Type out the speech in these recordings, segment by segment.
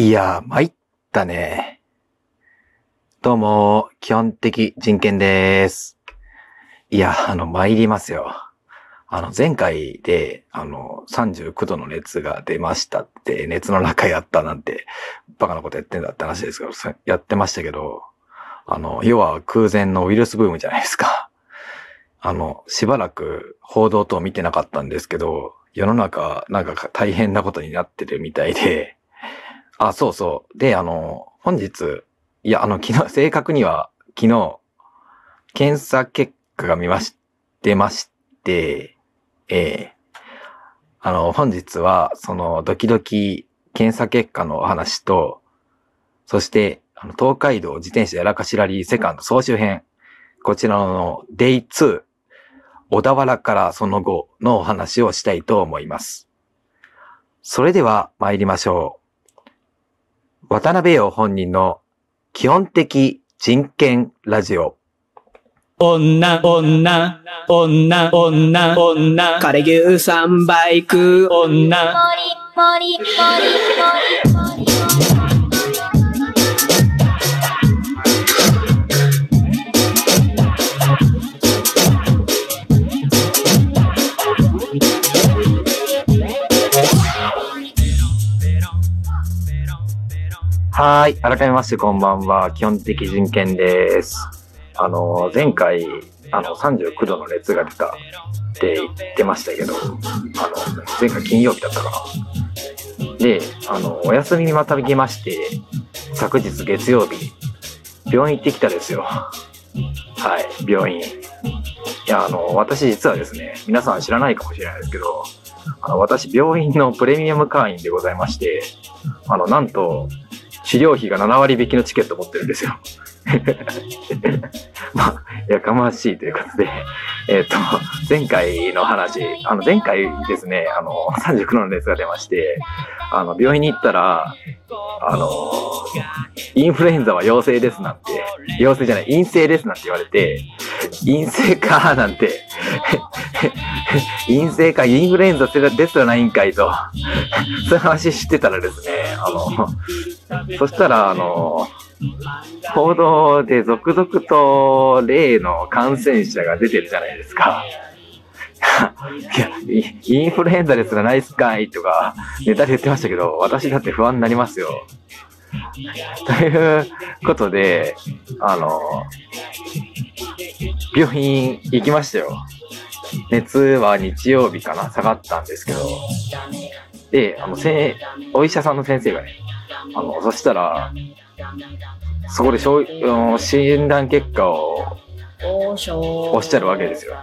いや、参ったね。どうも、基本的人権です。いや、あの、参りますよ。あの、前回で、あの、39度の熱が出ましたって、熱の中やったなんて、バカなことやってんだって話ですけど、やってましたけど、あの、要は空前のウイルスブームじゃないですか。あの、しばらく報道等見てなかったんですけど、世の中、なんか大変なことになってるみたいで、あ、そうそう。で、あの、本日、いや、あの、昨日、正確には、昨日、検査結果が見まし、出まして、ええあの、本日は、その、ドキドキ検査結果のお話と、そして、あの、東海道自転車やらかしラリーセカンド総集編、こちらのデイ2、小田原からその後のお話をしたいと思います。それでは参りましょう。渡辺陽本人の基本的人権ラジオ。女、女、女、女、女、枯れ牛三倍食う。女、ポリポリはい。改めましてこんばんは。基本的人権です。あの、前回、あの、39度の熱が出たって言ってましたけど、あの、前回金曜日だったかな。で、あの、お休みにまたぎまして、昨日月曜日、病院行ってきたですよ。はい、病院。いや、あの、私実はですね、皆さん知らないかもしれないですけど、あの、私、病院のプレミアム会員でございまして、あの、なんと、治療費が7割引きのチケット持ってるんですよ。まあ、やかましいということで、えっ、と、前回の話、あの、前回ですね、あの、39の熱が出まして、あの、病院に行ったら、あの、インフルエンザは陽性ですなんて、陽性じゃない、陰性ですなんて言われて、陰性かなんて、陰性か、インフルエンザですらないんかいと、そういう話してたらですね、あの、そしたら、あの、報道で続々と例の感染者が出てるじゃないですか。いや、インフルエンザですらないっすかいとか、ネタで言ってましたけど、私だって不安になりますよ。ということで、あの、病院行きましたよ。熱は日曜日かな、下がったんですけど。で、あの、せお医者さんの先生がね、あの、そしたら、そこでしょ診断結果をおっしゃるわけですよ。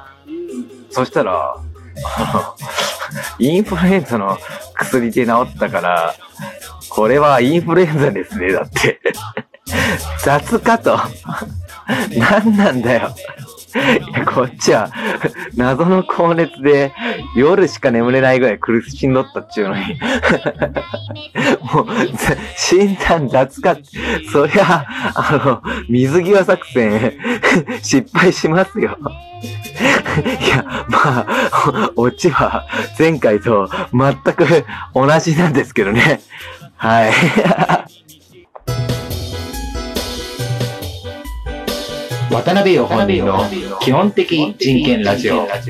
そしたら、インフルエンザの薬で治ったから、これはインフルエンザですね、だって。雑かと。何なんだよ。いや、こっちは、謎の高熱で、夜しか眠れないぐらい苦しんどったっちゅうのに。もう、ざ診断雑かって、そりゃ、あの、水際作戦、失敗しますよ。いや、まあ、オチは前回と全く同じなんですけどね。はい。渡辺陽本人の基本的人権ラジオ。3時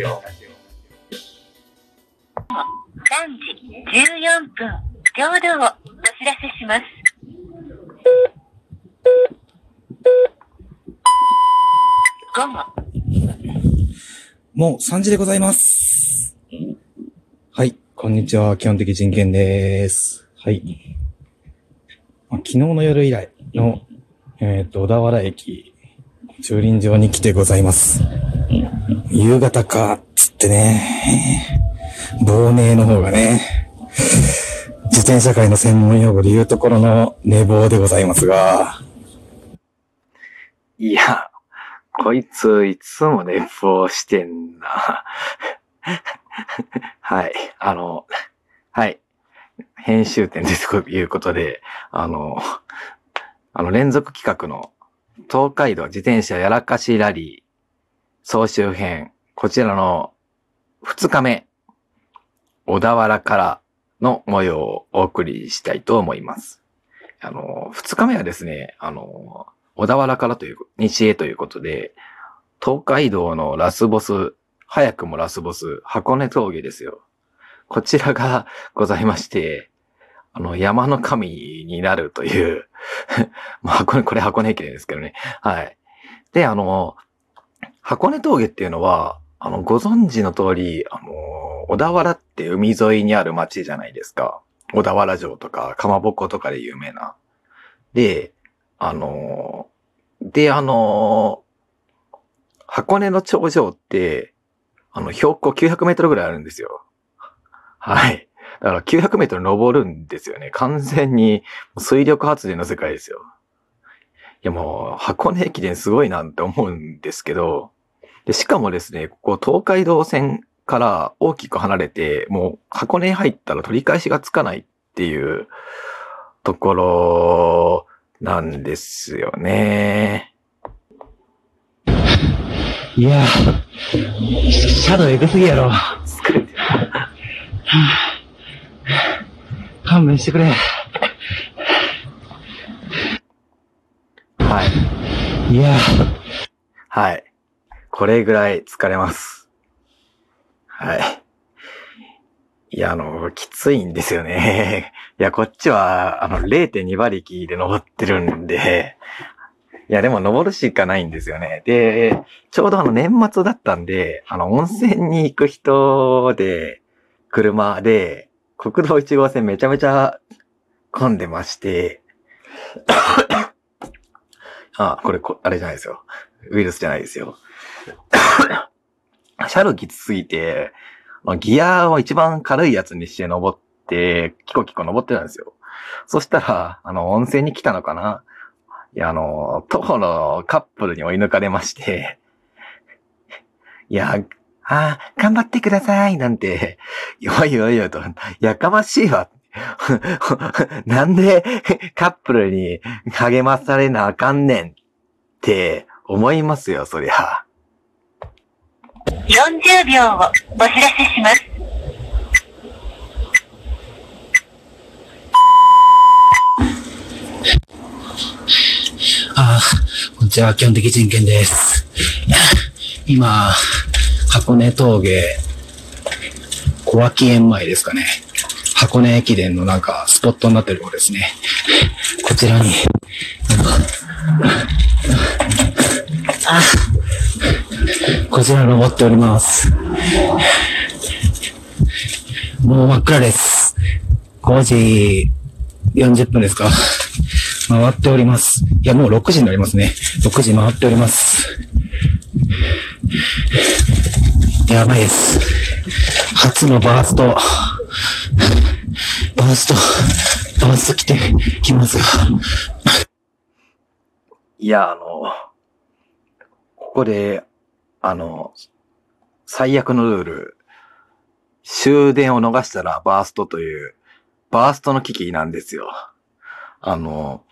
14分ちょうどをお知らせします。午後もう3時でございます。はい。こんにちは。基本的人権です。はい。まあ昨日の夜以来の、えっ、と、小田原駅、駐輪場に来てございます。夕方か、つってね。亡命の方がね、自転車界の専門用語で言うところの寝坊でございますが、いや、こいついつも寝坊してんな。はい。あの、はい。編集点でということで、あの、あの連続企画の東海道自転車やらかしラリー総集編、こちらの2日目、小田原からの模様をお送りしたいと思います。あの、二日目はですね、あの、小田原からという、西へということで、東海道のラスボス、早くもラスボス、箱根峠ですよ。こちらがございまして、あの、山の神になるという、まあ、箱根、これ箱根駅伝ですけどね。はい。で、あの、箱根峠っていうのは、あの、ご存知の通り、あの、小田原って海沿いにある町じゃないですか。小田原城とか、かまぼことかで有名な。で、あの、で、あの、箱根の頂上って、あの、標高900メートルぐらいあるんですよ。はい。だから900メートル登るんですよね。完全に水力発電の世界ですよ。いやもう、箱根駅伝すごいなって思うんですけど、で、しかもですね、ここ東海道線から大きく離れて、もう箱根に入ったら取り返しがつかないっていうところなんですよね。いやー、シャドウエグすぎやろ。勘弁してくれ。はい。いやー、はい。これぐらい疲れます。はい。いや、あの、きついんですよね。いや、こっちは、あの、0.2馬力で登ってるんで、いや、でも登るしかないんですよね。で、ちょうどあの年末だったんで、あの、温泉に行く人で、車で、国道1号線めちゃめちゃ混んでまして、あ、これこ、あれじゃないですよ。ウイルスじゃないですよ。シャルきつすぎて、まあギアを一番軽いやつにして登って、キコキコ登ってたんですよ。そしたら、あの、温泉に来たのかないや、あの、徒歩のカップルに追い抜かれまして、いや、あー頑張ってください、なんて、よいよいよと、やかましいわ。なんでカップルに励まされなあかんねんって思いますよ、そりゃ。40秒をお知らせします。あーこんにちは、基本的人権です。今、箱根峠、小脇園前ですかね。箱根駅伝のなんかスポットになってるとこですね。こちらに、あこちら登っております。もう真っ暗です。5時40分ですか。回っております。いや、もう6時になりますね。6時回っております。やばいです。初のバースト。バースト、バースト来て、きますが。いや、あの、ここで、あの、最悪のルール、終電を逃したらバーストという、バーストの危機なんですよ。あの、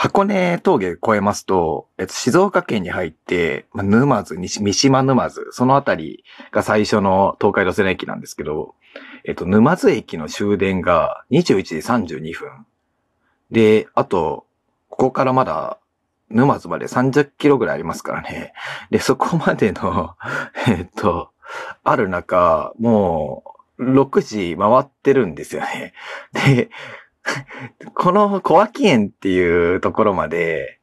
箱根峠越えますと、えっと、静岡県に入って、まあ、沼津、三島沼津、そのあたりが最初の東海道線駅なんですけど、えっと、沼津駅の終電が21時32分。で、あと、ここからまだ沼津まで30キロぐらいありますからね。で、そこまでの、えっと、ある中、もう、6時回ってるんですよね。で、この小脇園っていうところまで、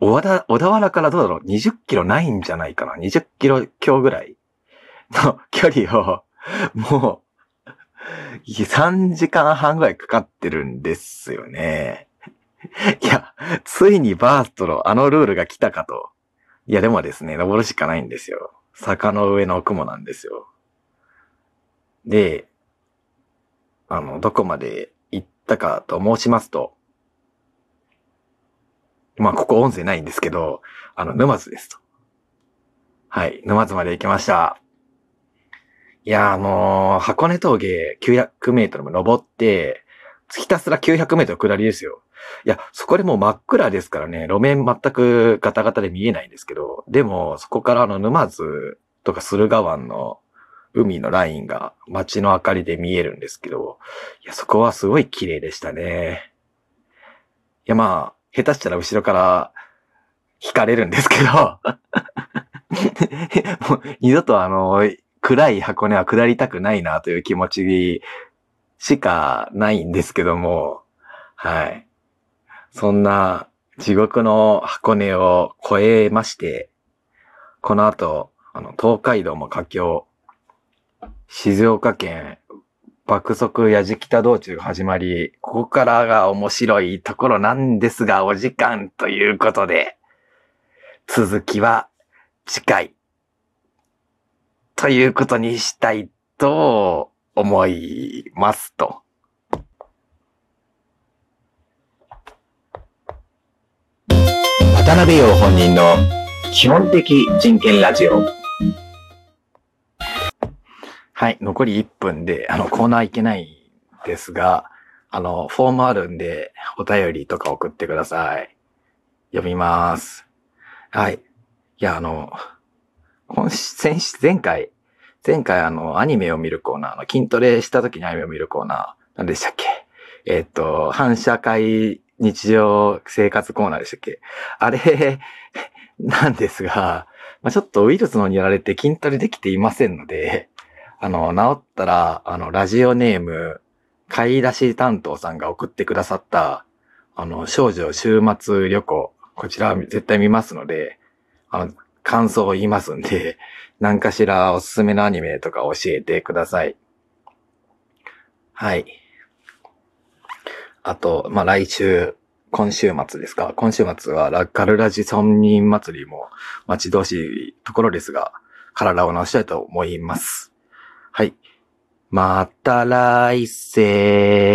小田、小田原からどうだろう ?20 キロないんじゃないかな ?20 キロ強ぐらいの 距離を、もう、3時間半ぐらいかかってるんですよね。いや、ついにバーストのあのルールが来たかと。いや、でもですね、登るしかないんですよ。坂の上の雲なんですよ。で、あの、どこまでったかと申しますと、まあ、ここ音声ないんですけど、あの、沼津ですと。はい、沼津まで行きました。いや、あのー箱根峠900メートルも登って、ひたすら900メートル下りですよ。いや、そこでもう真っ暗ですからね、路面全くガタガタで見えないんですけど、でも、そこからあの沼津とか駿河湾の海のラインが街の明かりで見えるんですけど、いや、そこはすごい綺麗でしたね。いやまあ、下手したら後ろから引かれるんですけど、もう二度とあの、暗い箱根は下りたくないなという気持ちしかないんですけども、はい。そんな地獄の箱根を越えまして、この後、あの、東海道も佳境、静岡県爆速矢敷北道中が始まり、ここからが面白いところなんですが、お時間ということで、続きは次回、ということにしたいと思いますと。渡辺陽本人の基本的人権ラジオ。はい、残り1分で、あの、コーナーいけないんですが、あの、フォームあるんで、お便りとか送ってください。読みます。はい。いや、あの、今、先、前回、前回あの、アニメを見るコーナー、あの、筋トレした時にアニメを見るコーナー、何でしたっけ？えっ、と、反社会日常生活コーナーでしたっけ？あれ、なんですが、まあ、ちょっとウイルスのにやられて筋トレできていませんので、あの、治ったら、あの、ラジオネーム、買い出し担当さんが送ってくださった、あの、少女週末旅行、こちら絶対見ますので、あの、感想を言いますんで、何かしらおすすめのアニメとか教えてください。はい。あと、まあ、来週、今週末ですか今週末はラガルラジ村民祭りも待ち遠しいところですが、体を直したいと思います。はい。また来世。